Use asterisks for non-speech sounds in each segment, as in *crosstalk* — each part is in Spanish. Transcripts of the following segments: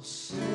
will sing.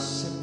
separados.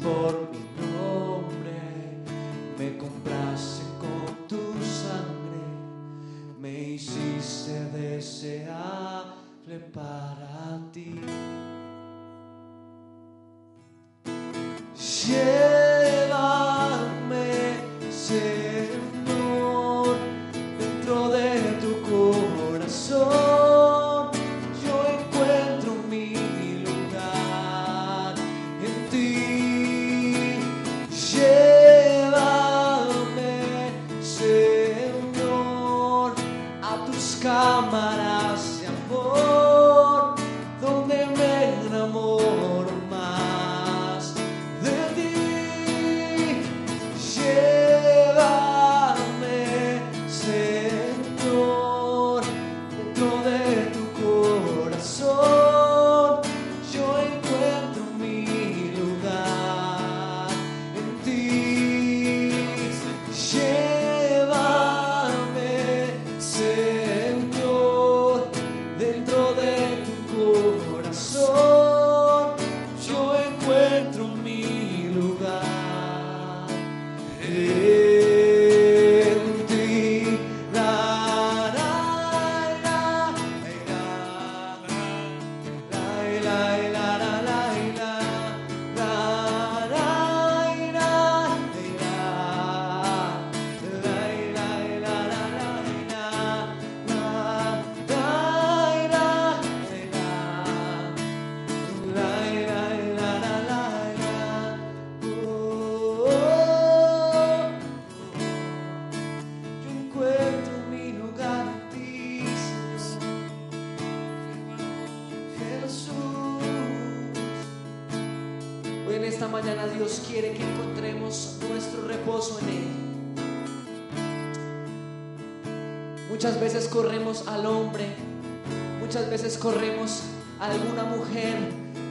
Corremos a alguna mujer,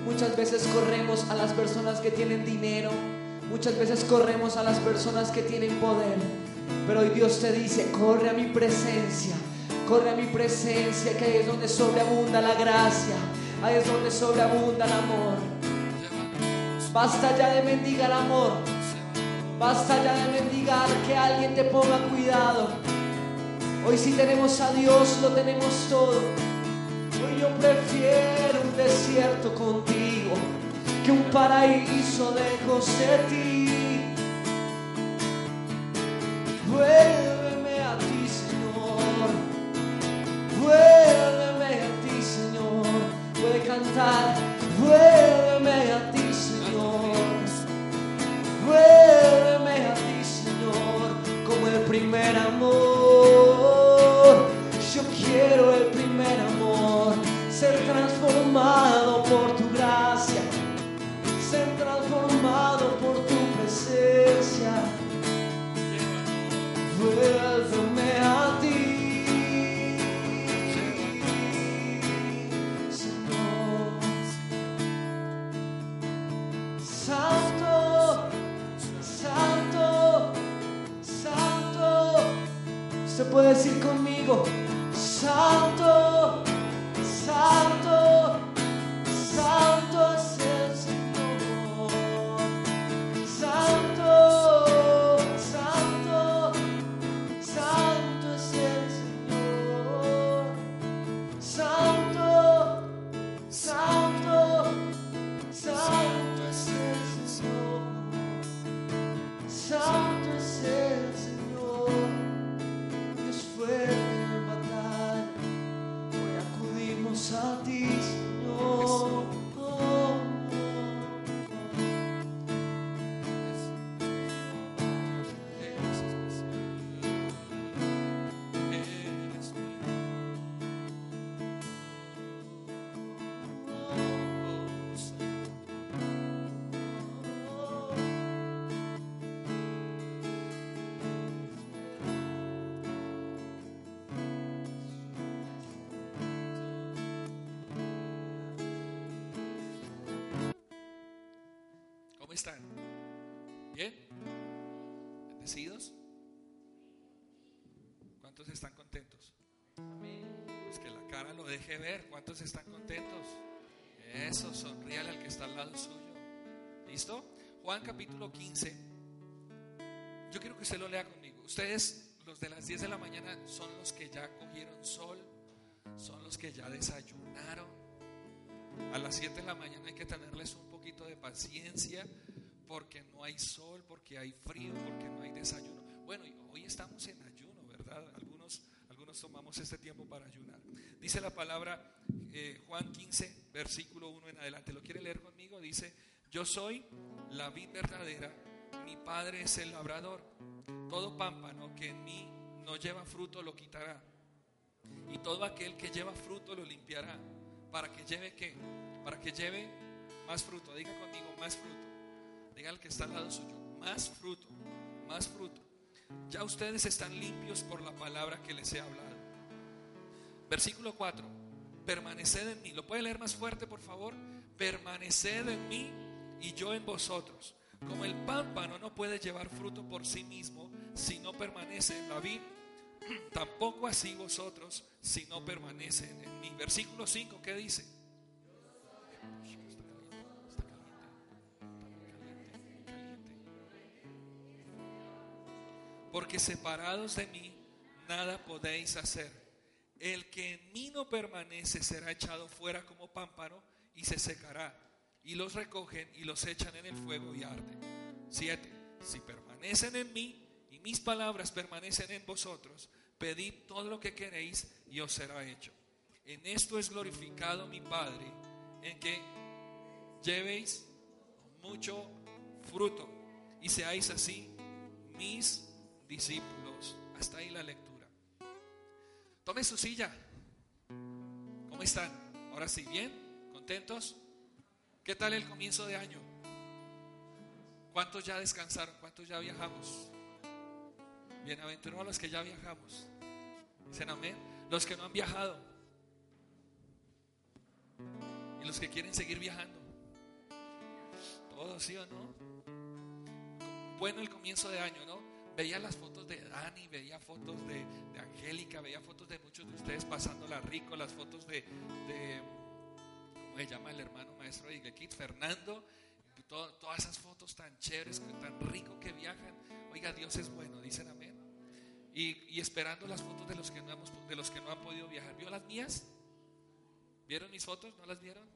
muchas veces corremos a las personas que tienen dinero, muchas veces corremos a las personas que tienen poder. Pero hoy Dios te dice, corre a mi presencia, corre a mi presencia, que ahí es donde sobreabunda la gracia, ahí es donde sobreabunda el amor. Basta ya de mendigar amor, basta ya de mendigar que alguien te ponga cuidado. Hoy si tenemos a Dios, lo tenemos todo. Prefiero un desierto contigo que un paraíso lejos de ti. Están? ¿Bien? ¿Bendecidos? ¿Cuántos están contentos? Pues que la cara lo deje ver. ¿Cuántos están contentos? Eso, sonríale al que está al lado suyo. ¿Listo? Juan capítulo 15. Yo quiero que usted lo lea conmigo. Ustedes, los de las 10 de la mañana, son los que ya cogieron sol, son los que ya desayunaron. A las 7 de la mañana hay que tenerles un poquito de paciencia porque no hay sol, porque hay frío, porque no hay desayuno. Bueno, hoy estamos en ayuno, ¿verdad? Algunos, algunos tomamos este tiempo para ayunar. Dice la palabra eh, Juan 15, versículo 1 en adelante. ¿Lo quiere leer conmigo? Dice, yo soy la vid verdadera, mi padre es el labrador. Todo pámpano que en mí no lleva fruto lo quitará. Y todo aquel que lleva fruto lo limpiará. Para que lleve qué? Para que lleve más fruto. Diga conmigo, más fruto. Diga al que está al lado suyo, más fruto, más fruto. Ya ustedes están limpios por la palabra que les he hablado. Versículo 4. Permaneced en mí. ¿Lo puede leer más fuerte, por favor? Permaneced en mí y yo en vosotros. Como el pámpano no puede llevar fruto por sí mismo si no permanece en la vid, *clears throat* tampoco así vosotros si no permanecen en mí. Versículo 5, ¿qué dice? Porque separados de mí nada podéis hacer. El que en mí no permanece será echado fuera como pámpano y se secará. Y los recogen y los echan en el fuego y arden. 7. Si permanecen en mí y mis palabras permanecen en vosotros, pedid todo lo que queréis y os será hecho. En esto es glorificado mi Padre, en que llevéis mucho fruto y seáis así mis discípulos. Hasta ahí la lectura. Tome su silla. ¿Cómo están? Ahora sí, ¿bien? ¿Contentos? ¿Qué tal el comienzo de año? ¿Cuántos ya descansaron? ¿Cuántos ya viajamos? Bienaventurados los que ya viajamos. Dicen amén. Los que no han viajado. Y los que quieren seguir viajando. Todos, ¿sí o no? Bueno el comienzo de año, ¿no? Veía las fotos de Dani, veía fotos de, Angélica, veía fotos de muchos de ustedes pasándola rico, las fotos de, de ¿cómo se llama el hermano maestro de Kit? Fernando, todas esas fotos tan chéveres, tan rico que viajan. Oiga, Dios es bueno, dicen amén. Y, esperando las fotos de los, que no hemos, de los que no han podido viajar. ¿Vio las mías? ¿Vieron mis fotos? ¿No las vieron?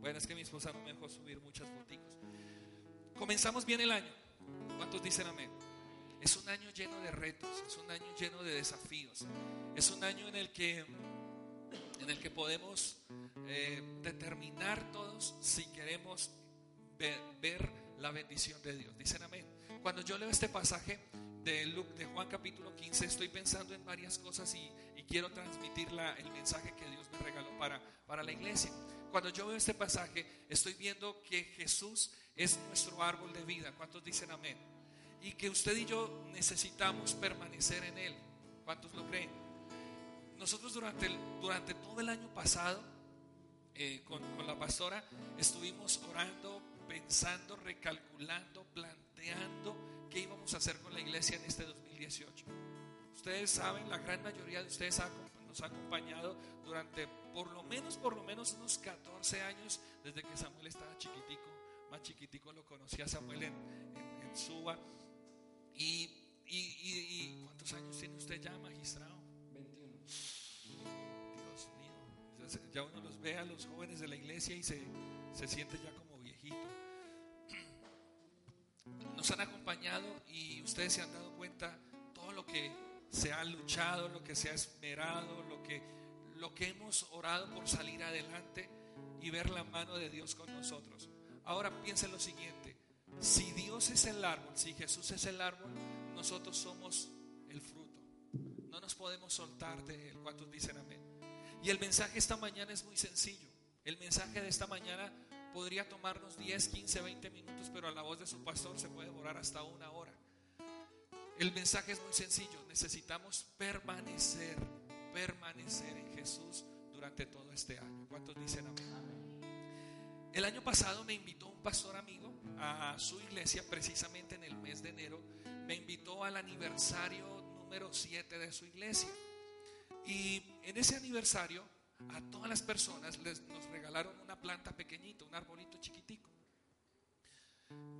Bueno, es que mi esposa no me dejó subir muchas fotos. Comenzamos bien el año. ¿Cuántos dicen amén? Es un año lleno de retos, es un año lleno de desafíos. Es un año en el que, en el que podemos eh, determinar todos si queremos ver, la bendición de Dios. Dicen amén. Cuando yo leo este pasaje de, de Juan capítulo 15, estoy pensando en varias cosas y, quiero transmitir el mensaje que Dios me regaló para, para la iglesia. Cuando yo veo este pasaje, estoy viendo que Jesús es nuestro árbol de vida. ¿Cuántos dicen amén? Y que usted y yo necesitamos permanecer en Él. ¿Cuántos lo creen? Nosotros durante, durante todo el año pasado, eh, con, con la pastora, estuvimos orando, pensando, recalculando, planteando qué íbamos a hacer con la iglesia en este 2018. Ustedes saben, la gran mayoría de ustedes nos ha acompañado durante por lo menos, por lo menos unos 14 años desde que Samuel estaba chiquitico. Más chiquitico lo conocía Samuel en, en, Suba. Y, y, ¿cuántos años tiene usted ya, magistrado? 21. Dios mío. Ya uno los ve a los jóvenes de la iglesia y se, se siente ya como *clears throat* nos han acompañado y ustedes se han dado cuenta todo lo que se ha luchado, lo que se ha esmerado, lo que, lo que hemos orado por salir adelante y ver la mano de Dios con nosotros. Ahora piensen lo siguiente, si Dios es el árbol, si Jesús es el árbol, nosotros somos el fruto. No nos podemos soltar de él. ¿Cuántos dicen amén? Y el mensaje esta mañana es muy sencillo. El mensaje de esta mañana podría tomarnos 10, 15, 20 minutos, pero a la voz de su pastor se puede demorar hasta una hora. El mensaje es muy sencillo, necesitamos permanecer, permanecer en Jesús durante todo este año. ¿Cuántos dicen amén? El año pasado me invitó un pastor amigo a su iglesia, precisamente en el mes de enero, me invitó al aniversario número 7 de su iglesia. Y en ese aniversario a todas las personas les, nos regalaron una planta pequeñita, un arbolito chiquitico.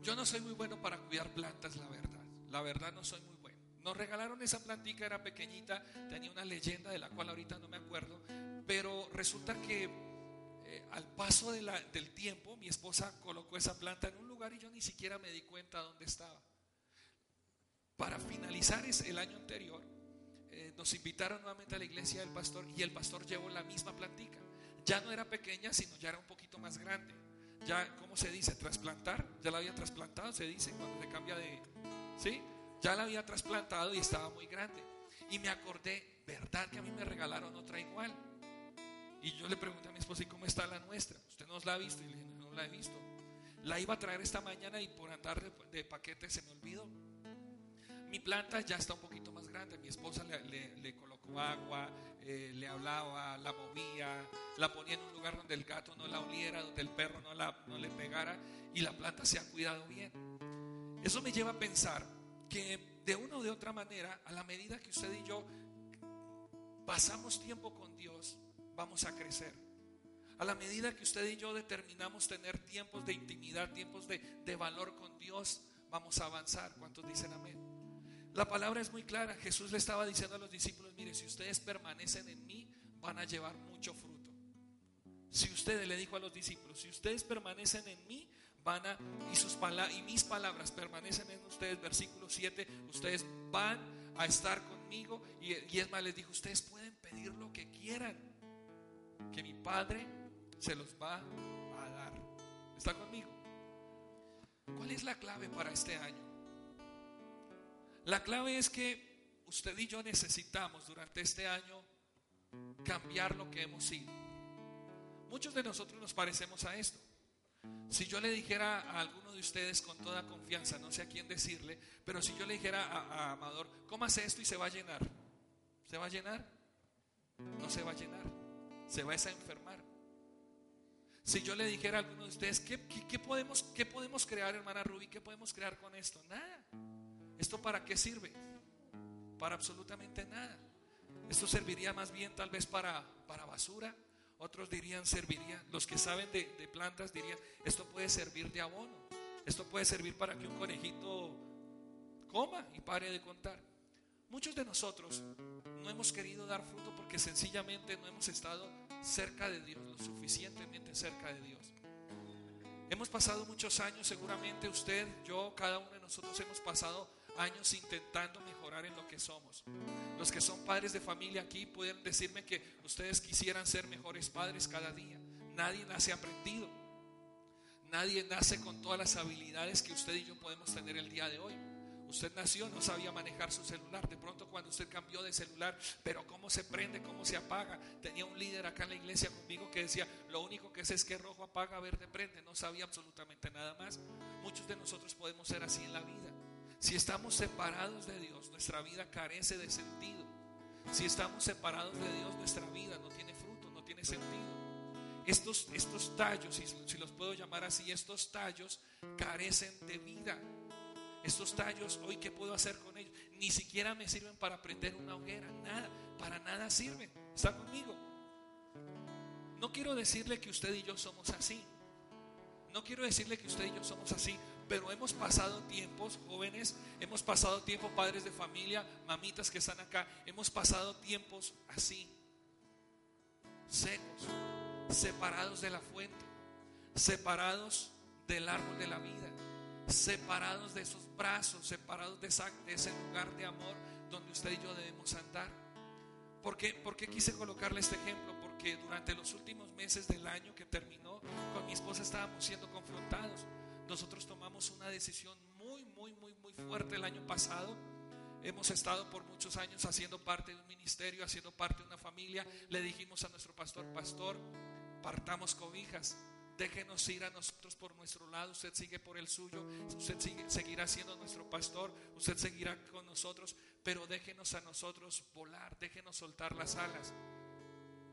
Yo no soy muy bueno para cuidar plantas, la verdad. La verdad no soy muy bueno. Nos regalaron esa plantica, era pequeñita, tenía una leyenda de la cual ahorita no me acuerdo, pero resulta que eh, al paso del tiempo mi esposa colocó esa planta en un lugar y yo ni siquiera me di cuenta dónde estaba. Para finalizar el año anterior, eh, nos invitaron nuevamente a la iglesia del pastor y el pastor llevó la misma plantica. Ya no era pequeña, sino ya era un poquito más grande. Ya, ¿cómo se dice? Trasplantar. Ya la había trasplantado, se dice, cuando se cambia de... ¿Sí? Ya la había trasplantado y estaba muy grande. Y me acordé, ¿verdad que a mí me regalaron otra igual? Y yo le pregunté a mi esposa, ¿y cómo está la nuestra? ¿Usted nos la ha visto? Y le dije, no la he visto. La iba a traer esta mañana y por andar de, paquete se me olvidó. Mi planta ya está un poquito más grande. Mi esposa le, colocó agua, eh, le hablaba, la movía, la ponía en un lugar donde el gato no la oliera, donde el perro no, la, no le pegara y la planta se ha cuidado bien. Eso me lleva a pensar que de una o de otra manera, a la medida que usted y yo pasamos tiempo con Dios, vamos a crecer. A la medida que usted y yo determinamos tener tiempos de intimidad, tiempos de, de valor con Dios, vamos a avanzar. ¿Cuántos dicen amén? La palabra es muy clara. Jesús le estaba diciendo a los discípulos, mire, si ustedes permanecen en mí, van a llevar mucho fruto. Si ustedes le dijo a los discípulos, si ustedes permanecen en mí, van a, y, sus y mis palabras permanecen en ustedes, versículo 7, ustedes van a estar conmigo. Y, y es más, les dijo, ustedes pueden pedir lo que quieran, que mi Padre se los va a dar. ¿Está conmigo? ¿Cuál es la clave para este año? La clave es que usted y yo necesitamos durante este año cambiar lo que hemos sido. Muchos de nosotros nos parecemos a esto. Si yo le dijera a alguno de ustedes con toda confianza, no sé a quién decirle, pero si yo le dijera a, Amador, ¿cómo hace esto y se va a llenar? ¿Se va a llenar? no se va a llenar, se va a enfermar. Si yo le dijera a alguno de ustedes, ¿qué, podemos, ¿qué podemos crear, hermana Ruby? ¿Qué podemos crear con esto? Nada. ¿Esto para qué sirve? Para absolutamente nada. Esto serviría más bien tal vez para, para basura. Otros dirían, serviría, los que saben de, de plantas dirían, esto puede servir de abono. Esto puede servir para que un conejito coma y pare de contar. Muchos de nosotros no hemos querido dar fruto porque sencillamente no hemos estado cerca de Dios, lo suficientemente cerca de Dios. Hemos pasado muchos años, seguramente usted, yo, cada uno de nosotros hemos pasado años intentando mejorar en lo que somos. Los que son padres de familia aquí pueden decirme que ustedes quisieran ser mejores padres cada día. Nadie nace aprendido. Nadie nace con todas las habilidades que usted y yo podemos tener el día de hoy. Usted nació, no sabía manejar su celular. De pronto cuando usted cambió de celular, pero cómo se prende, cómo se apaga. Tenía un líder acá en la iglesia conmigo que decía, lo único que sé es que rojo apaga, verde prende. No sabía absolutamente nada más. Muchos de nosotros podemos ser así en la vida. Si estamos separados de Dios, nuestra vida carece de sentido. Si estamos separados de Dios, nuestra vida no tiene fruto, no tiene sentido. Estos, estos tallos, si, si los puedo llamar así, estos tallos carecen de vida. Estos tallos, hoy, ¿qué puedo hacer con ellos? Ni siquiera me sirven para prender una hoguera, nada, para nada sirven. ¿Está conmigo? No quiero decirle que usted y yo somos así. No quiero decirle que usted y yo somos así, pero hemos pasado tiempos, jóvenes, hemos pasado tiempos, padres de familia, mamitas que están acá, hemos pasado tiempos así, secos, separados de la fuente, separados del árbol de la vida separados de esos brazos, separados de, ese lugar de amor donde usted y yo debemos andar. ¿Por qué, ¿Por qué quise colocarle este ejemplo? Porque durante los últimos meses del año que terminó, con mi esposa estábamos siendo confrontados. Nosotros tomamos una decisión muy, muy, muy, muy fuerte el año pasado. Hemos estado por muchos años haciendo parte de un ministerio, haciendo parte de una familia. Le dijimos a nuestro pastor, pastor, partamos cobijas Déjenos ir a nosotros por nuestro lado, usted sigue por el suyo, usted seguirá siendo nuestro pastor, usted seguirá con nosotros, pero déjenos a nosotros volar, déjenos soltar las alas.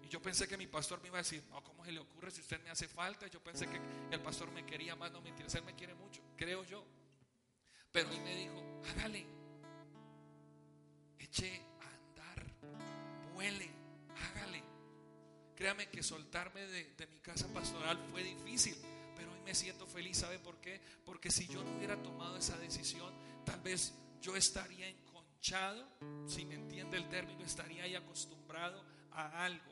Y yo pensé que mi pastor me iba a decir, no, ¿cómo se le ocurre si usted me hace falta? Yo pensé que el pastor me quería más, no me interesa, él me quiere mucho, creo yo. Pero él me dijo, hágale, eche a andar, vuele, Créame que soltarme de, mi casa pastoral fue difícil, pero hoy me siento feliz. ¿Sabe por qué? Porque si yo no hubiera tomado esa decisión, tal vez yo estaría enconchado, si me entiende el término, estaría ahí acostumbrado a algo,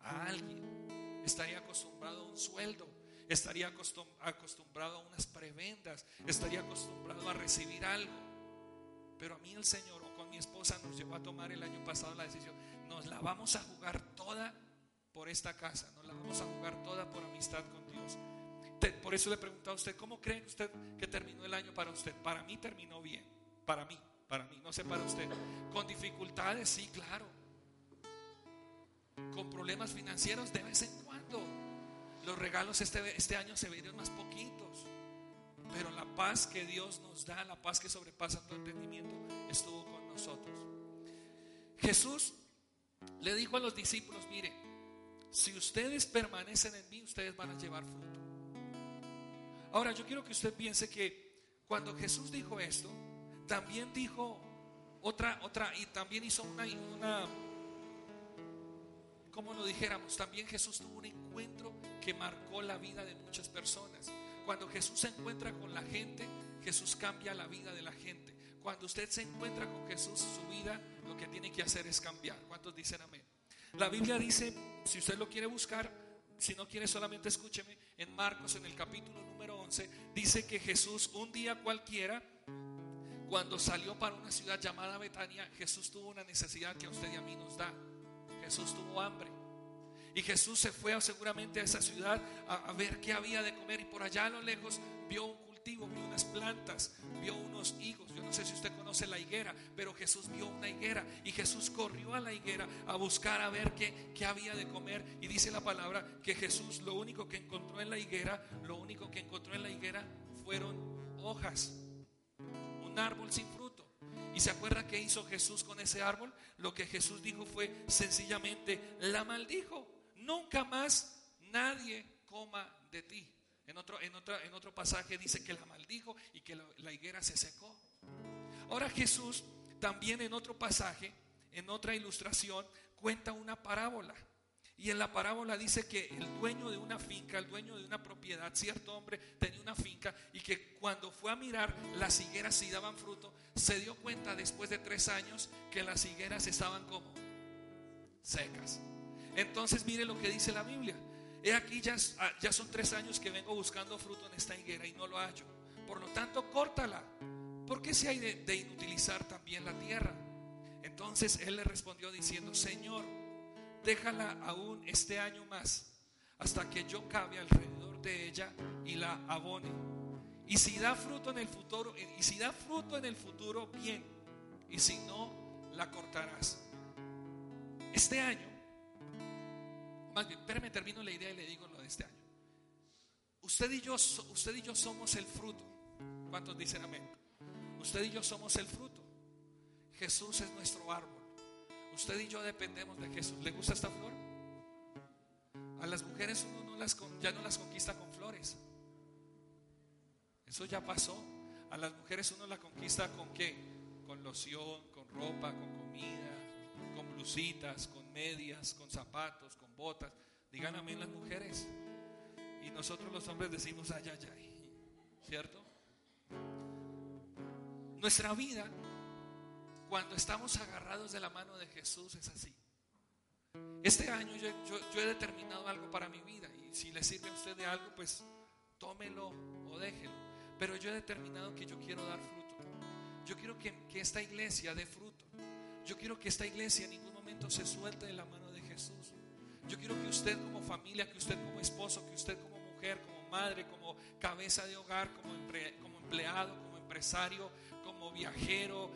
a alguien. Estaría acostumbrado a un sueldo, estaría acostumbrado a unas prebendas, estaría acostumbrado a recibir algo. Pero a mí el Señor o con mi esposa nos llevó a tomar el año pasado la decisión, nos la vamos a jugar toda por esta casa, no la vamos a jugar toda por amistad con Dios. Por eso le pregunto a usted, ¿cómo cree usted que terminó el año para usted? Para mí terminó bien, para mí, para mí, no sé para usted. Con dificultades, sí, claro. Con problemas financieros de vez en cuando. Los regalos este, este año se vinieron más poquitos. Pero la paz que Dios nos da, la paz que sobrepasa todo entendimiento, estuvo con nosotros. Jesús le dijo a los discípulos, mire, si ustedes permanecen en mí, ustedes van a llevar fruto. Ahora, yo quiero que usted piense que cuando Jesús dijo esto, también dijo otra, otra, y también hizo una, una como lo dijéramos, también Jesús tuvo un encuentro que marcó la vida de muchas personas. Cuando Jesús se encuentra con la gente, Jesús cambia la vida de la gente. Cuando usted se encuentra con Jesús, su vida lo que tiene que hacer es cambiar. ¿Cuántos dicen amén? La Biblia dice, si usted lo quiere buscar, si no quiere solamente escúcheme, en Marcos en el capítulo número 11, dice que Jesús un día cualquiera, cuando salió para una ciudad llamada Betania, Jesús tuvo una necesidad que a usted y a mí nos da. Jesús tuvo hambre. Y Jesús se fue seguramente a esa ciudad a, a ver qué había de comer y por allá a lo lejos vio un vio unas plantas, vio unos higos. Yo no sé si usted conoce la higuera, pero Jesús vio una higuera y Jesús corrió a la higuera a buscar a ver qué, qué había de comer. Y dice la palabra que Jesús lo único que encontró en la higuera, lo único que encontró en la higuera fueron hojas, un árbol sin fruto. ¿Y se acuerda qué hizo Jesús con ese árbol? Lo que Jesús dijo fue sencillamente, la maldijo. Nunca más nadie coma de ti. En otro, en, en otro pasaje dice que la maldijo y que la higuera se secó. Ahora Jesús también en otro pasaje, en otra ilustración, cuenta una parábola. Y en la parábola dice que el dueño de una finca, el dueño de una propiedad, cierto hombre tenía una finca y que cuando fue a mirar las higueras si daban fruto, se dio cuenta después de tres años que las higueras estaban como secas. Entonces mire lo que dice la Biblia. He aquí ya, ah, ya son tres años que vengo buscando fruto en esta higuera y no lo hallo. Por lo tanto, córtala. ¿Por qué se hay de, de inutilizar también la tierra? Entonces él le respondió diciendo, Señor, déjala aún este año más, hasta que yo cabe alrededor de ella y la abone. Y si da fruto en el futuro, y si da fruto en el futuro, bien. Y si no, la cortarás. Este año, espérame, termino la idea y le digo lo de este año. Usted y yo, usted y yo somos el fruto. ¿Cuántos dicen amén? Usted y yo somos el fruto. Jesús es nuestro árbol. Usted y yo dependemos de Jesús. ¿Le gusta esta flor? A las mujeres uno no las, ya no las conquista con flores. Eso ya pasó. A las mujeres uno la conquista con qué? Con loción, con ropa, con comida, con medias, con zapatos, con botas. Digan amén las mujeres. Y nosotros los hombres decimos ay, ay, ay. ¿Cierto? Nuestra vida cuando estamos agarrados de la mano de Jesús es así. Este año yo, he determinado algo para mi vida y si le sirve a usted de algo, pues tómelo o déjelo. Pero yo he determinado que yo quiero dar fruto. Yo quiero que esta iglesia dé fruto. Yo quiero que esta iglesia en ningún momento se suelte de la mano de Jesús. Yo quiero que usted como familia, que usted como esposo, que usted como mujer, como madre, como cabeza de hogar, como, como empleado, como empresario, como viajero,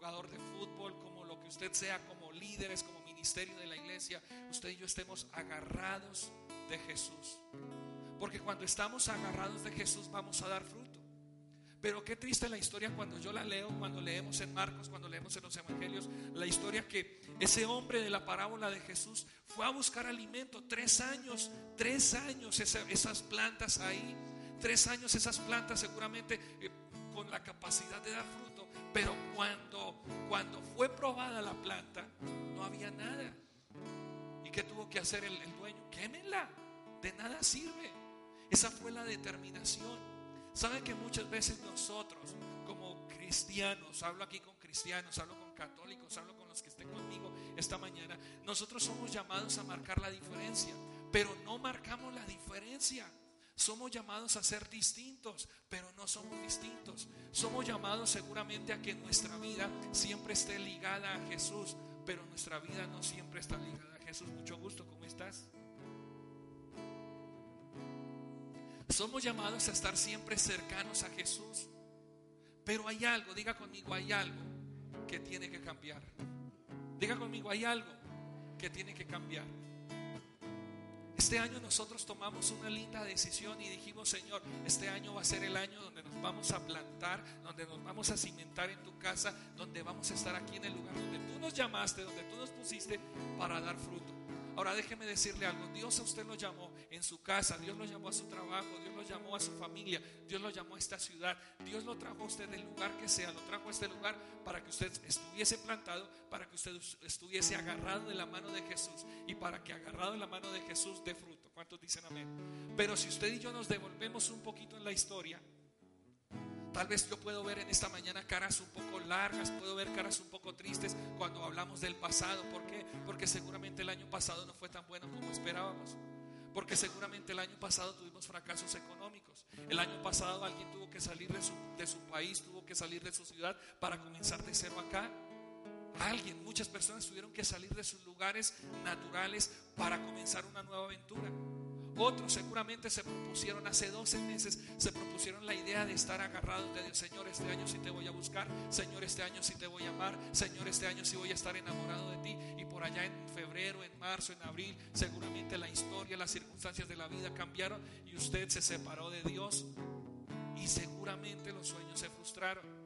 jugador de fútbol, como lo que usted sea, como líderes, como ministerio de la iglesia, usted y yo estemos agarrados de Jesús. Porque cuando estamos agarrados de Jesús vamos a dar fruto. Pero qué triste la historia cuando yo la leo, cuando leemos en Marcos, cuando leemos en los Evangelios, la historia que ese hombre de la parábola de Jesús fue a buscar alimento, tres años, tres años esas plantas ahí, tres años esas plantas seguramente eh, con la capacidad de dar fruto, pero cuando, cuando fue probada la planta, no había nada. ¿Y qué tuvo que hacer el, dueño? Quémenla, de nada sirve. Esa fue la determinación. ¿Saben que muchas veces nosotros, como cristianos, hablo aquí con cristianos, hablo con católicos, hablo con los que estén conmigo esta mañana, nosotros somos llamados a marcar la diferencia, pero no marcamos la diferencia. Somos llamados a ser distintos, pero no somos distintos. Somos llamados seguramente a que nuestra vida siempre esté ligada a Jesús, pero nuestra vida no siempre está ligada a Jesús. Mucho gusto, ¿cómo estás? Somos llamados a estar siempre cercanos a Jesús, pero hay algo, diga conmigo, hay algo que tiene que cambiar. Diga conmigo, hay algo que tiene que cambiar. Este año nosotros tomamos una linda decisión y dijimos, Señor, este año va a ser el año donde nos vamos a plantar, donde nos vamos a cimentar en tu casa, donde vamos a estar aquí en el lugar donde tú nos llamaste, donde tú nos pusiste para dar fruto. Ahora déjeme decirle algo, Dios a usted lo llamó en su casa, Dios lo llamó a su trabajo, Dios lo llamó a su familia, Dios lo llamó a esta ciudad, Dios lo trajo a usted del lugar que sea, lo trajo a este lugar para que usted estuviese plantado, para que usted estuviese agarrado de la mano de Jesús y para que agarrado de la mano de Jesús dé fruto. ¿Cuántos dicen amén? Pero si usted y yo nos devolvemos un poquito en la historia, Tal vez yo puedo ver en esta mañana caras un poco largas, puedo ver caras un poco tristes cuando hablamos del pasado. ¿Por qué? Porque seguramente el año pasado no fue tan bueno como esperábamos. Porque seguramente el año pasado tuvimos fracasos económicos. El año pasado alguien tuvo que salir de su, de su país, tuvo que salir de su ciudad para comenzar de cero acá. Alguien, muchas personas tuvieron que salir de sus lugares naturales para comenzar una nueva aventura. Otros seguramente se propusieron hace 12 meses, se propusieron la idea de estar agarrados de Dios. Señor, este año sí te voy a buscar. Señor, este año sí te voy a amar. Señor, este año sí voy a estar enamorado de ti. Y por allá en febrero, en marzo, en abril, seguramente la historia, las circunstancias de la vida cambiaron y usted se separó de Dios. Y seguramente los sueños se frustraron.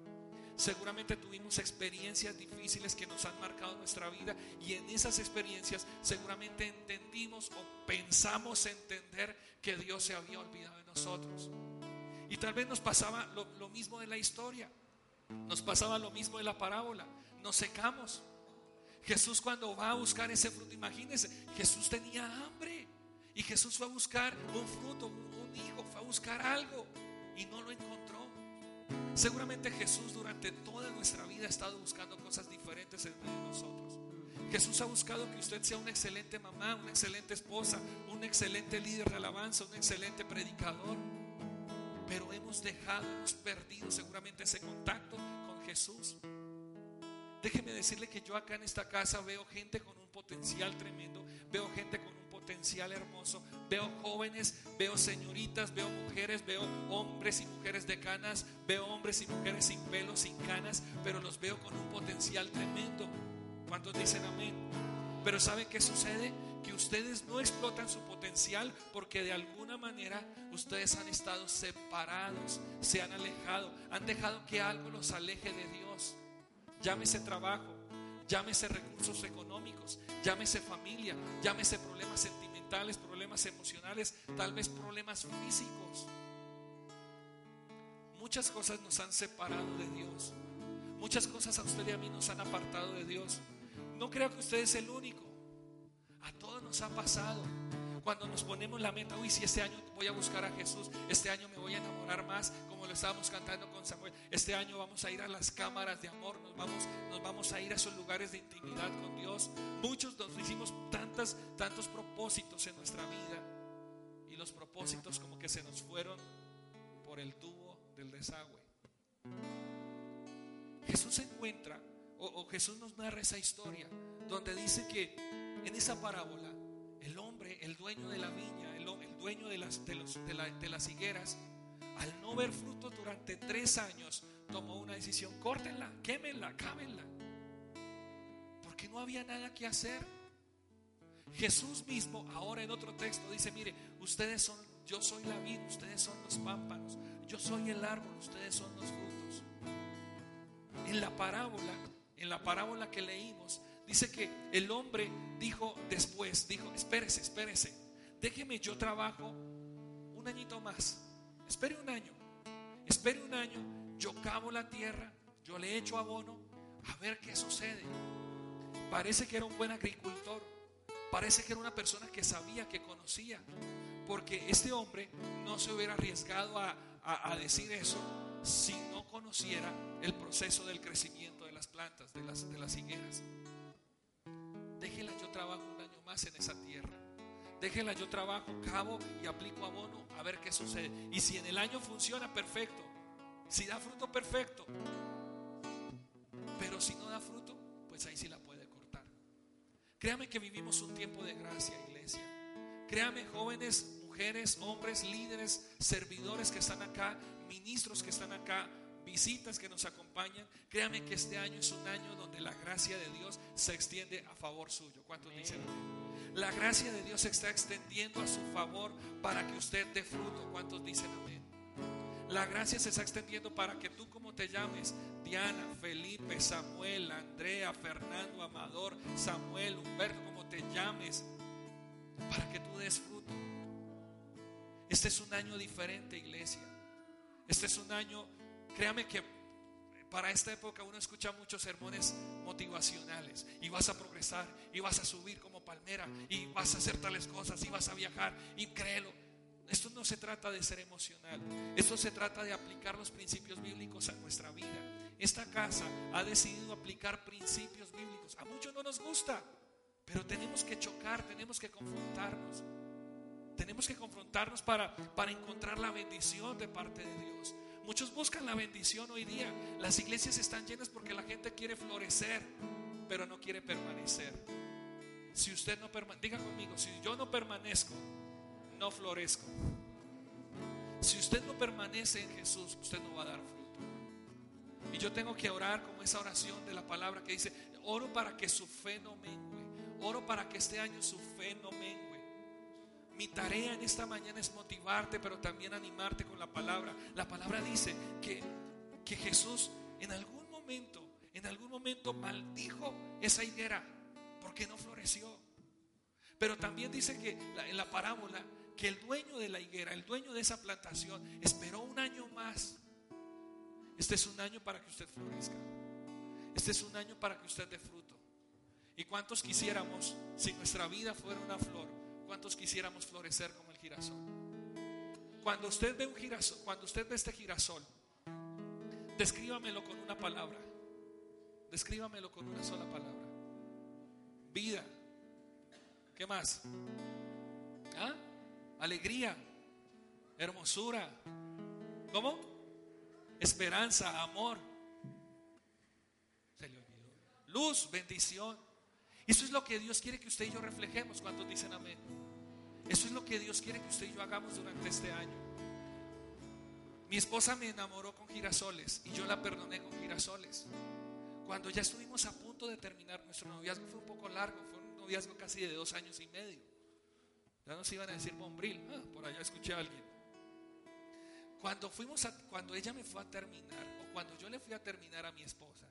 Seguramente tuvimos experiencias difíciles que nos han marcado nuestra vida y en esas experiencias seguramente entendimos o pensamos entender que Dios se había olvidado de nosotros. Y tal vez nos pasaba lo, mismo de la historia, nos pasaba lo mismo de la parábola, nos secamos. Jesús cuando va a buscar ese fruto, imagínense, Jesús tenía hambre y Jesús fue a buscar un fruto, un hijo, fue a buscar algo y no lo encontró. Seguramente Jesús durante toda nuestra vida ha estado buscando cosas diferentes entre nosotros. Jesús ha buscado que usted sea una excelente mamá, una excelente esposa, un excelente líder de alabanza, un excelente predicador. Pero hemos dejado, hemos perdido seguramente ese contacto con Jesús. Déjeme decirle que yo acá en esta casa veo gente con un potencial tremendo, veo gente con potencial hermoso, veo jóvenes, veo señoritas, veo mujeres, veo hombres y mujeres de canas, veo hombres y mujeres sin pelo, sin canas, pero los veo con un potencial tremendo. ¿Cuántos dicen amén? Pero ¿saben qué sucede? Que ustedes no explotan su potencial porque de alguna manera ustedes han estado separados, se han alejado, han dejado que algo los aleje de Dios. Llámese trabajo, llámese recursos económicos, llámese familia, llámese problemas sentimentales, problemas emocionales, tal vez problemas físicos. Muchas cosas nos han separado de Dios. Muchas cosas a usted y a mí nos han apartado de Dios. No creo que usted es el único. A todos nos ha pasado. Cuando nos ponemos la meta, uy, si este año voy a buscar a Jesús, este año me voy a enamorar más, como lo estábamos cantando con Samuel, este año vamos a ir a las cámaras de amor, nos vamos, nos vamos a ir a esos lugares de intimidad con Dios. Muchos nos hicimos tantas, tantos propósitos en nuestra vida y los propósitos como que se nos fueron por el tubo del desagüe. Jesús se encuentra o, Jesús nos narra esa historia donde dice que en esa parábola el hombre, el dueño de la viña, el, dueño de las, de, las higueras, al no ver frutos durante tres años, tomó una decisión, córtenla, quémenla, cámenla, porque no había nada que hacer. Jesús mismo, ahora en otro texto, dice, mire, ustedes son, yo soy la vid, ustedes son los pámpanos, yo soy el árbol, ustedes son los frutos. En la parábola, en la parábola que leímos, dice que el hombre dijo después, dijo, espérese, espérese, déjeme yo trabajo un añito más, espere un año, espere un año, yo cavo la tierra, yo le echo abono, a ver qué sucede. Parece que era un buen agricultor, parece que era una persona que sabía, que conocía, porque este hombre no se hubiera arriesgado a, a decir eso si no conociera el proceso del crecimiento de las plantas, de las, de las higueras. Déjela yo trabajo un año más en esa tierra. Déjela yo trabajo, cabo y aplico abono a ver qué sucede. Y si en el año funciona, perfecto. Si da fruto, perfecto. Pero si no da fruto, pues ahí sí la puede cortar. Créame que vivimos un tiempo de gracia, iglesia. Créame, jóvenes, mujeres, hombres, líderes, servidores que están acá, ministros que están acá, visitas que nos acompañan. Créame que este año es un año donde la gracia de Dios se extiende a favor suyo. ¿Cuántos dicen La gracia de Dios se está extendiendo a su favor para que usted dé fruto. ¿Cuántos dicen amén? La gracia se está extendiendo para que tú como te llames, Diana, Felipe, Samuel, Andrea, Fernando, Amador, Samuel, Humberto, como te llames, para que tú des fruto. Este es un año diferente, iglesia. Este es un año, créame que para esta época uno escucha muchos sermones motivacionales y vas a progresar y vas a subir como palmera y vas a hacer tales cosas y vas a viajar y créelo. Esto no se trata de ser emocional, esto se trata de aplicar los principios bíblicos a nuestra vida. Esta casa ha decidido aplicar principios bíblicos. A muchos no nos gusta, pero tenemos que chocar, tenemos que confrontarnos. Tenemos que confrontarnos para, para encontrar la bendición de parte de Dios. Muchos buscan la bendición hoy día. Las iglesias están llenas porque la gente quiere florecer, pero no quiere permanecer. Si usted no permanece, diga conmigo, si yo no permanezco, no florezco. Si usted no permanece en Jesús, usted no va a dar fruto. Y yo tengo que orar como esa oración de la palabra que dice, oro para que su fe no mengue. Oro para que este año su fe no mengue. Mi tarea en esta mañana es motivarte, pero también animarte con la palabra. La palabra dice que, que Jesús en algún momento maldijo esa higuera porque no floreció. Pero también dice que en la parábola que el dueño de la higuera, el dueño de esa plantación, esperó un año más. Este es un año para que usted florezca. Este es un año para que usted dé fruto. ¿Y cuántos quisiéramos, si nuestra vida fuera una flor, cuántos quisiéramos florecer como el girasol? Cuando usted ve un girasol, cuando usted ve este girasol, descríbamelo con una palabra. Descríbamelo con una sola palabra. Vida. ¿Qué más? ¿Ah? Alegría. Hermosura. ¿Cómo? Esperanza, amor. Se le olvidó. Luz, bendición. Eso es lo que Dios quiere que usted y yo reflejemos. cuando dicen amén? Eso es lo que Dios quiere que usted y yo hagamos durante este año. Mi esposa me enamoró con girasoles y yo la perdoné con girasoles. Cuando ya estuvimos a punto de terminar, nuestro noviazgo fue un poco largo, fue un noviazgo casi de dos años y medio. Ya nos iban a decir bombril, ah, por allá escuché a alguien. Cuando fuimos cuando ella me fue a terminar, o cuando yo le fui a terminar a mi esposa,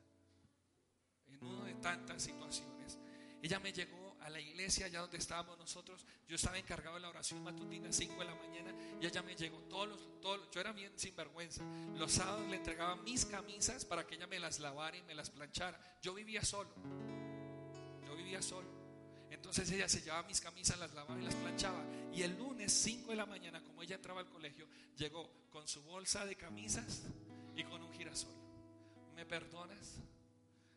en una de tantas situaciones, ella me llegó a la iglesia allá donde estábamos nosotros. Yo estaba encargado de la oración matutina a 5 de la mañana y ella me llegó todos los, todos, yo era bien sinvergüenza. Los sábados le entregaba mis camisas para que ella me las lavara y me las planchara. Yo vivía solo. Yo vivía solo. Entonces ella se llevaba mis camisas, las lavaba y las planchaba. Y el lunes 5 de la mañana, como ella entraba al colegio, llegó con su bolsa de camisas y con un girasol. ¿Me perdonas?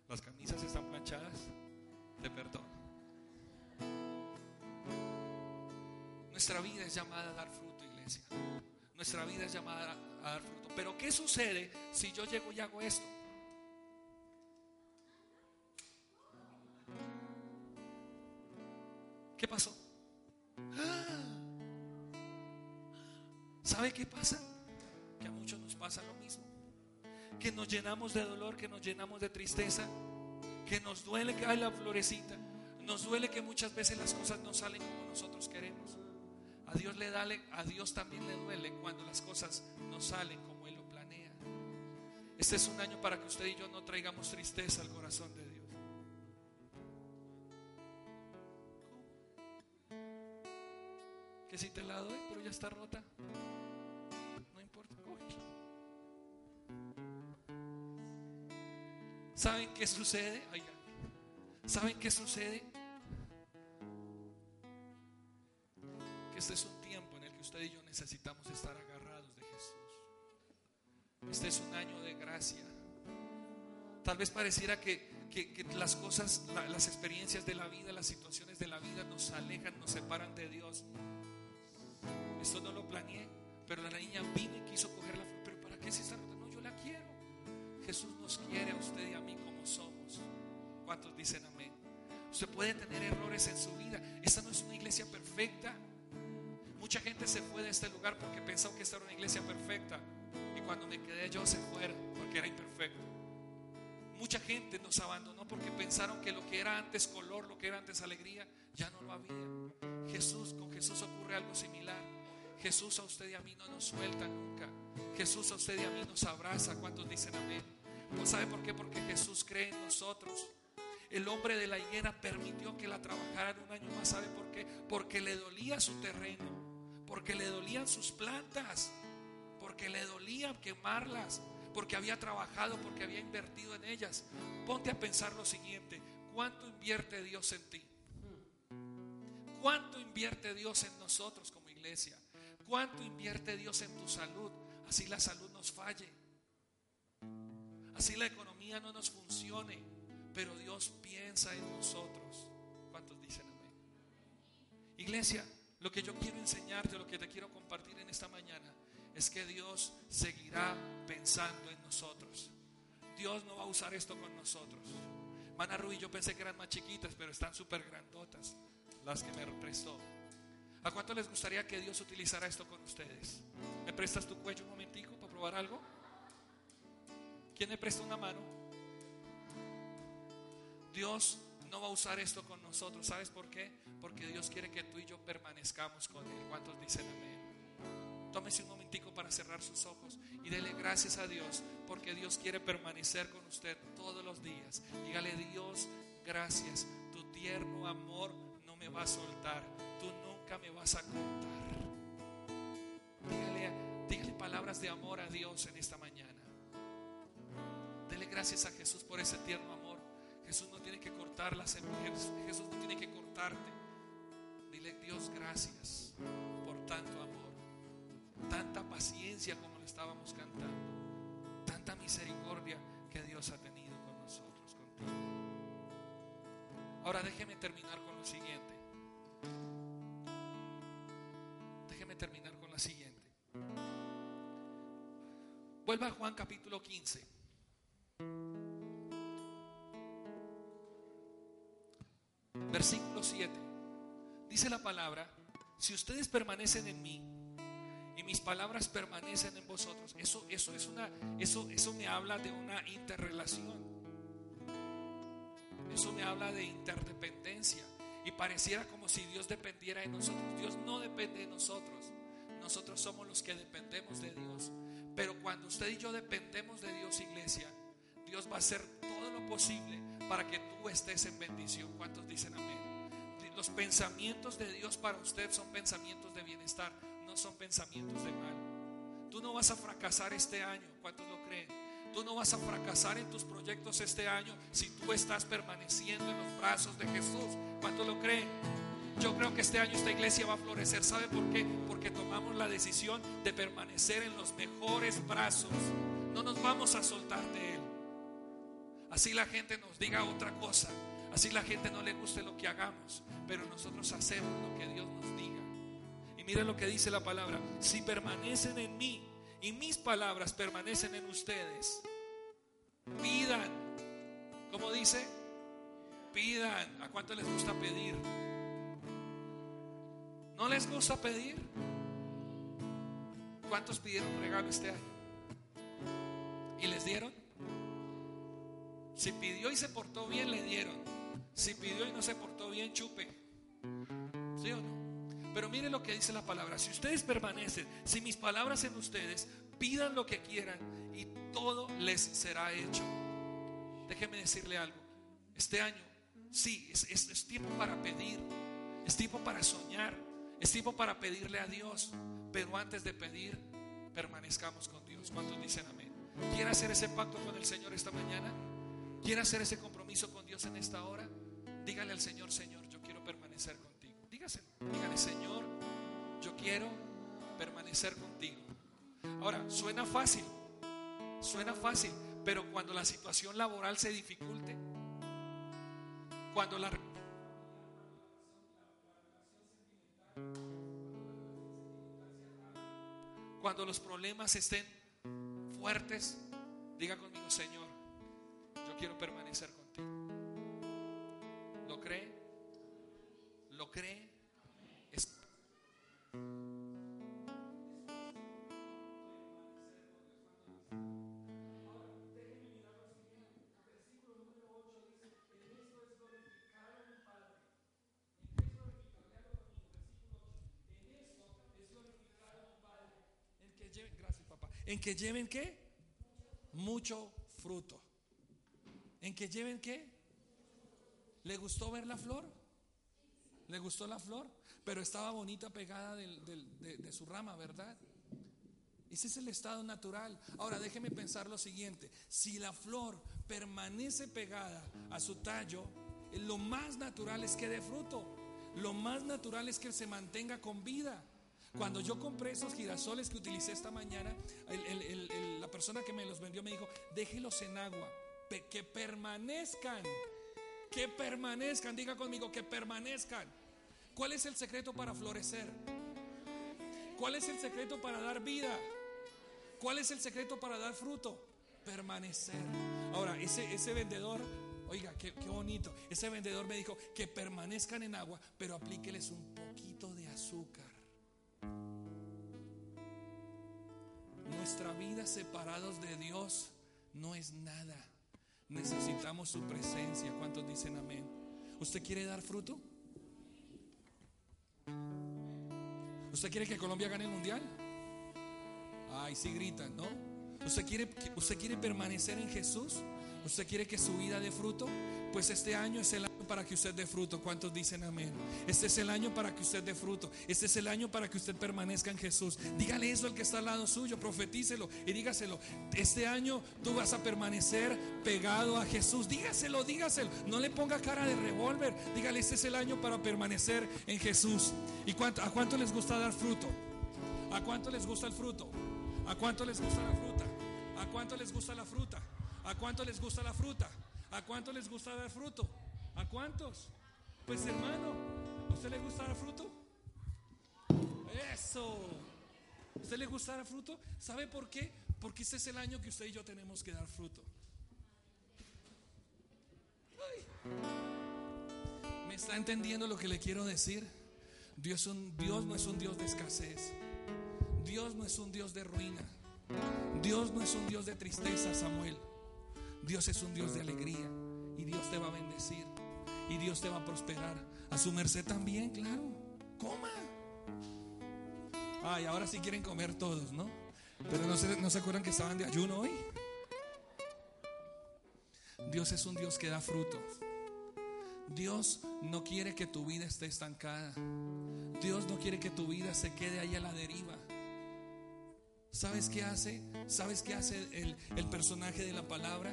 Las camisas están planchadas te perdono. Nuestra vida es llamada a dar fruto, iglesia. Nuestra vida es llamada a dar fruto. Pero ¿qué sucede si yo llego y hago esto? ¿Qué pasó? ¿Sabe qué pasa? Que a muchos nos pasa lo mismo. Que nos llenamos de dolor, que nos llenamos de tristeza, que nos duele que hay la florecita, nos duele que muchas veces las cosas no salen como nosotros queremos. A Dios le dale, a Dios también le duele cuando las cosas no salen como él lo planea. Este es un año para que usted y yo no traigamos tristeza al corazón de Dios. Que si te la doy, pero ya está rota. ¿Saben qué sucede? ¿Saben qué sucede? Que este es un tiempo en el que usted y yo necesitamos estar agarrados de Jesús. Este es un año de gracia. Tal vez pareciera que, las cosas, las experiencias de la vida, las situaciones de la vida nos alejan, nos separan de Dios. Esto no lo planeé, pero la niña vino y quiso coger la flor. ¿Pero para qué si está No, yo la quiero. Jesús nos quiere a usted y a. ¿Cuántos dicen amén? Usted puede tener errores en su vida. Esta no es una iglesia perfecta. Mucha gente se fue de este lugar porque pensó que esta era una iglesia perfecta. Y cuando me quedé yo se fueron porque era imperfecto. Mucha gente nos abandonó porque pensaron que lo que era antes color, lo que era antes alegría, ya no lo había. Jesús, con Jesús ocurre algo similar. Jesús a usted y a mí no nos suelta nunca. Jesús a usted y a mí nos abraza. ¿Cuántos dicen amén? ¿No sabe por qué? Porque Jesús cree en nosotros. El hombre de la higuera permitió que la trabajaran un año más. ¿Sabe por qué? Porque le dolía su terreno, porque le dolían sus plantas, porque le dolía quemarlas, porque había trabajado, porque había invertido en ellas. Ponte a pensar lo siguiente, ¿cuánto invierte Dios en ti? ¿Cuánto invierte Dios en nosotros como iglesia? ¿Cuánto invierte Dios en tu salud? Así la salud nos falle. Así la economía no nos funcione, pero Dios piensa en nosotros. ¿Cuántos dicen amén? Iglesia, lo que yo quiero enseñarte, lo que te quiero compartir en esta mañana, es que Dios seguirá pensando en nosotros. Dios no va a usar esto con nosotros. Mana Rui, yo pensé que eran más chiquitas, pero están súper grandotas las que me prestó. ¿A cuánto les gustaría que Dios utilizara esto con ustedes? ¿Me prestas tu cuello un momentico para probar algo? ¿Quién me presta una mano? Dios no va a usar esto con nosotros. ¿Sabes por qué? Porque Dios quiere que tú y yo permanezcamos con Él. ¿Cuántos dicen amén? Tómese un momentico para cerrar sus ojos y dele gracias a Dios porque Dios quiere permanecer con usted todos los días. Dígale Dios, gracias. Tu tierno amor no me va a soltar. Tú nunca me vas a contar. Dígale, dígale palabras de amor a Dios en esta mañana. Dele gracias a Jesús por ese tierno amor. Jesús no tiene que cortar las semillas. Jesús no tiene que cortarte. Dile Dios gracias por tanto amor, tanta paciencia como le estábamos cantando, tanta misericordia que Dios ha tenido con nosotros, contigo. Ahora déjeme terminar con lo siguiente. Déjeme terminar con la siguiente. Vuelva a Juan capítulo 15. Versículo 7. Dice la palabra, si ustedes permanecen en mí y mis palabras permanecen en vosotros, eso, eso, es una, eso, eso me habla de una interrelación. Eso me habla de interdependencia. Y pareciera como si Dios dependiera de nosotros. Dios no depende de nosotros. Nosotros somos los que dependemos de Dios. Pero cuando usted y yo dependemos de Dios, iglesia, Dios va a hacer todo lo posible para que tú estés en bendición. ¿Cuántos dicen amén? Los pensamientos de Dios para usted son pensamientos de bienestar, no son pensamientos de mal. Tú no vas a fracasar este año. ¿Cuántos lo creen? Tú no vas a fracasar en tus proyectos este año si tú estás permaneciendo en los brazos de Jesús. ¿Cuántos lo creen? Yo creo que este año esta iglesia va a florecer. ¿Sabe por qué? Porque tomamos la decisión de permanecer en los mejores brazos. No nos vamos a soltar de Él. Así la gente nos diga otra cosa. Así la gente no le guste lo que hagamos. Pero nosotros hacemos lo que Dios nos diga. Y miren lo que dice la palabra. Si permanecen en mí y mis palabras permanecen en ustedes, pidan. ¿Cómo dice? Pidan. ¿A cuánto les gusta pedir? ¿No les gusta pedir? ¿Cuántos pidieron regalo este año? ¿Y les dieron? Si pidió y se portó bien, le dieron. Si pidió y no se portó bien, chupe. ¿Sí o no? Pero mire lo que dice la palabra. Si ustedes permanecen, si mis palabras en ustedes, pidan lo que quieran y todo les será hecho. Déjeme decirle algo. Este año, sí, es, es, es tiempo para pedir. Es tiempo para soñar. Es tiempo para pedirle a Dios. Pero antes de pedir, permanezcamos con Dios. ¿Cuántos dicen amén? ¿Quiere hacer ese pacto con el Señor esta mañana? ¿Quiere hacer ese compromiso con Dios en esta hora? Dígale al Señor, Señor, yo quiero permanecer contigo. Dígaselo. Dígale, Señor, yo quiero permanecer contigo. Ahora, suena fácil. Suena fácil. Pero cuando la situación laboral se dificulte, cuando la cuando los problemas estén fuertes, diga conmigo, Señor, quiero permanecer contigo. ¿Lo cree? ¿Lo cree? Es... En que lleven qué? Mucho fruto. ¿En que lleven qué? ¿Le gustó ver la flor? ¿Le gustó la flor? Pero estaba bonita pegada de, su rama, ¿verdad? Ese es el estado natural. Ahora déjeme pensar lo siguiente. Si la flor permanece pegada a su tallo, eh, lo más natural es que dé fruto. Lo más natural es que se mantenga con vida. Cuando yo compré esos girasoles que utilicé esta mañana, la persona que me los vendió me dijo, déjelos en agua, que permanezcan, que permanezcan, diga conmigo, que permanezcan. ¿Cuál es el secreto para florecer? ¿Cuál es el secreto para dar vida? ¿Cuál es el secreto para dar fruto? Permanecer. Ahora, ese, ese vendedor, oiga, qué, qué bonito. Ese vendedor me dijo que permanezcan en agua, pero aplíqueles un poquito de azúcar. Nuestra vida separados de Dios no es nada. Necesitamos su presencia. ¿Cuántos dicen amén? ¿Usted quiere dar fruto? ¿Usted quiere que Colombia gane el mundial? Ay, sí gritan, ¿no? ¿Usted quiere, ¿Usted quiere permanecer en Jesús? ¿Usted quiere que su vida dé fruto? Pues este año es el año para que usted dé fruto. ¿Cuántos dicen amén? Este es el año para que usted dé fruto. Este es el año para que usted permanezca en Jesús. Dígale eso al que está al lado suyo, profetícelo y dígaselo. Este año tú vas a permanecer pegado a Jesús. Dígaselo, dígaselo. No le ponga cara de revólver. Dígale, este es el año para permanecer en Jesús. ¿Y cuánto, a cuánto les gusta dar fruto? ¿A cuánto les gusta el fruto? ¿A cuánto les gusta la fruta? ¿A cuánto les gusta la fruta? ¿A cuánto les gusta la fruta? ¿A cuánto les gusta dar fruto? ¿A cuántos? Pues hermano, ¿a usted le gusta dar fruto? Eso. ¿A usted le gusta dar fruto? ¿Sabe por qué? Porque este es el año que usted y yo tenemos que dar fruto. ¿Me está entendiendo lo que le quiero decir? Dios, Dios no es un Dios de escasez. Dios no es un Dios de ruina. Dios no es un Dios de tristeza, Samuel. Dios es un Dios de alegría y Dios te va a bendecir y Dios te va a prosperar. A su merced también, claro. Coma. Ay, ahora sí quieren comer todos, ¿no? Pero no se, no se acuerdan que estaban de ayuno hoy. Dios es un Dios que da fruto. Dios no quiere que tu vida esté estancada. Dios no quiere que tu vida se quede ahí a la deriva. ¿Sabes qué hace? ¿Sabes qué hace el, el personaje de la palabra?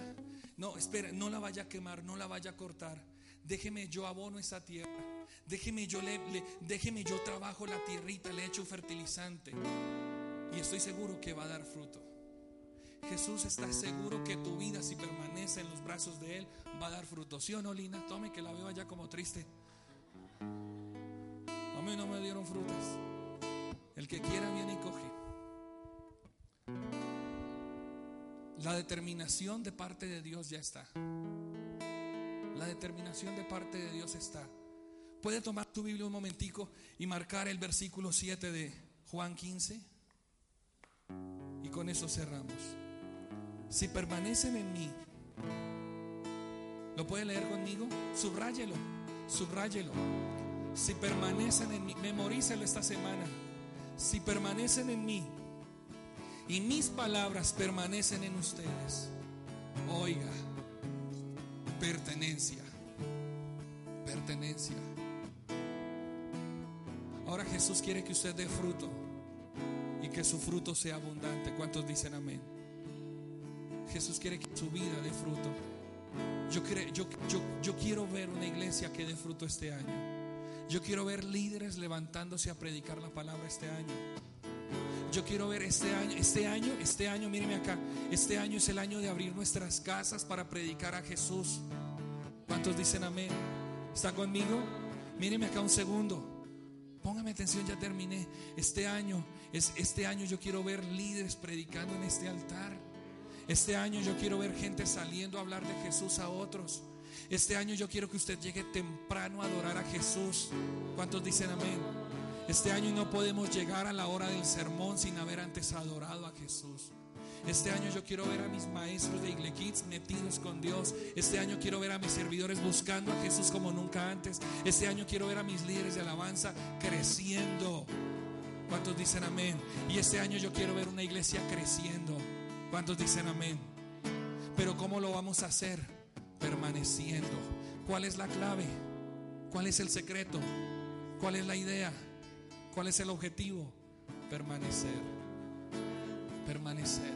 No, espera, no la vaya a quemar, no la vaya a cortar. Déjeme yo abono esa tierra. Déjeme yo le, déjeme yo trabajo la tierrita, le echo fertilizante. Y estoy seguro que va a dar fruto. Jesús está seguro que tu vida, si permanece en los brazos de Él, va a dar fruto. ¿Sí o no, Lina? Tome que la veo allá como triste. A mí no me dieron frutas. El que quiera viene y coge. La determinación de parte de Dios ya está. La determinación de parte de Dios está. Puede tomar tu Biblia un momentico y marcar el versículo 7 de Juan 15. Y con eso cerramos. Si permanecen en mí, ¿lo puede leer conmigo? Subráyelo, subráyelo. Si permanecen en mí, memorícelo esta semana. Si permanecen en mí y mis palabras permanecen en ustedes, oiga Pertenencia. Pertenencia. Ahora Jesús quiere que usted dé fruto y que su fruto sea abundante. ¿Cuántos dicen amén? Jesús quiere que su vida dé fruto. Yo, yo, yo, yo quiero ver una iglesia que dé fruto este año. Yo quiero ver líderes levantándose a predicar la palabra este año. Yo quiero ver este año, este año, este año, míreme acá, este año es el año de abrir nuestras casas para predicar a Jesús. ¿Cuántos dicen amén? ¿Está conmigo? Míreme acá un segundo. Póngame atención, ya terminé. Este año, es, este año yo quiero ver líderes predicando en este altar. Este año yo quiero ver gente saliendo a hablar de Jesús a otros. Este año yo quiero que usted llegue temprano a adorar a Jesús. ¿Cuántos dicen amén? Este año no podemos llegar a la hora del sermón sin haber antes adorado a Jesús. Este año yo quiero ver a mis maestros de Igle metidos con Dios. Este año quiero ver a mis servidores buscando a Jesús como nunca antes. Este año quiero ver a mis líderes de alabanza creciendo. ¿Cuántos dicen amén? Y este año yo quiero ver una iglesia creciendo. ¿Cuántos dicen amén? Pero ¿cómo lo vamos a hacer? Permaneciendo. ¿Cuál es la clave? ¿Cuál es el secreto? ¿Cuál es la idea? ¿Cuál es el objetivo? Permanecer. Permanecer.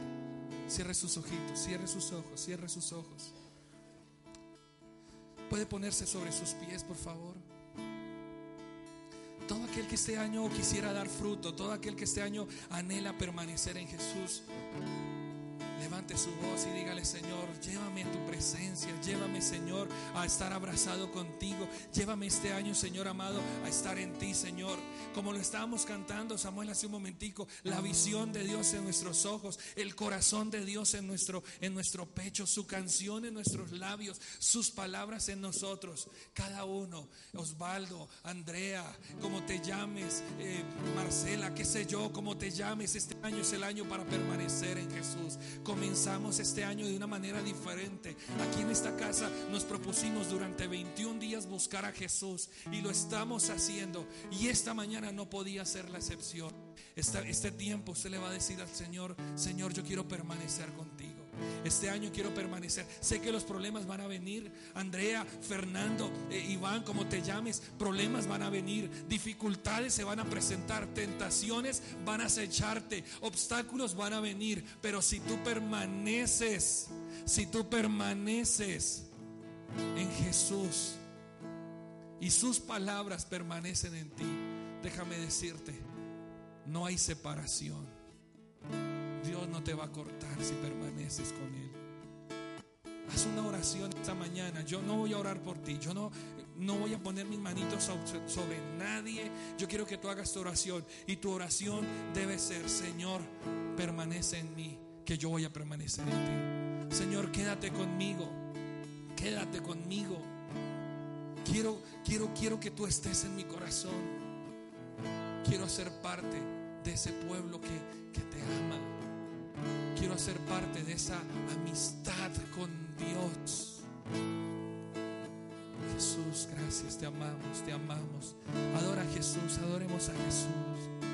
Cierre sus ojitos, cierre sus ojos, cierre sus ojos. Puede ponerse sobre sus pies, por favor. Todo aquel que este año quisiera dar fruto, todo aquel que este año anhela permanecer en Jesús, levante su voz y dígale, Señor, llévame en tu presencia, llévame, Señor, a estar abrazado contigo, llévame este año, Señor amado, a estar en ti, Señor. Como lo estábamos cantando, Samuel, hace un momentico, la visión de Dios en nuestros ojos, el corazón de Dios en nuestro, en nuestro pecho, su canción en nuestros labios, sus palabras en nosotros, cada uno, Osvaldo, Andrea, como te llames, eh, Marcela, qué sé yo, como te llames, este año es el año para permanecer en Jesús comenzamos este año de una manera diferente. Aquí en esta casa nos propusimos durante 21 días buscar a Jesús y lo estamos haciendo. Y esta mañana no podía ser la excepción. Este, tiempo usted le va a decir al Señor, Señor, yo quiero permanecer contigo. Este año quiero permanecer. Sé que los problemas van a venir. Andrea, Fernando, eh, Iván, como te llames, problemas van a venir. Dificultades se van a presentar. Tentaciones van a acecharte. Obstáculos van a venir. Pero si tú permaneces, si tú permaneces en Jesús y sus palabras permanecen en ti, déjame decirte, no hay separación. Dios no te va a cortar si permaneces con Él. Haz una oración esta mañana. Yo no voy a orar por ti. Yo no, no voy a poner mis manitos sobre, nadie. Yo quiero que tú hagas tu oración. Y tu oración debe ser, Señor, permanece en mí, que yo voy a permanecer en ti. Señor, quédate conmigo. Quédate conmigo. Quiero, quiero, quiero que tú estés en mi corazón. Quiero ser parte de ese pueblo que, que te ama. Quiero ser parte de esa amistad con Dios. Jesús, gracias, te amamos, te amamos. Adora a Jesús, adoremos a Jesús.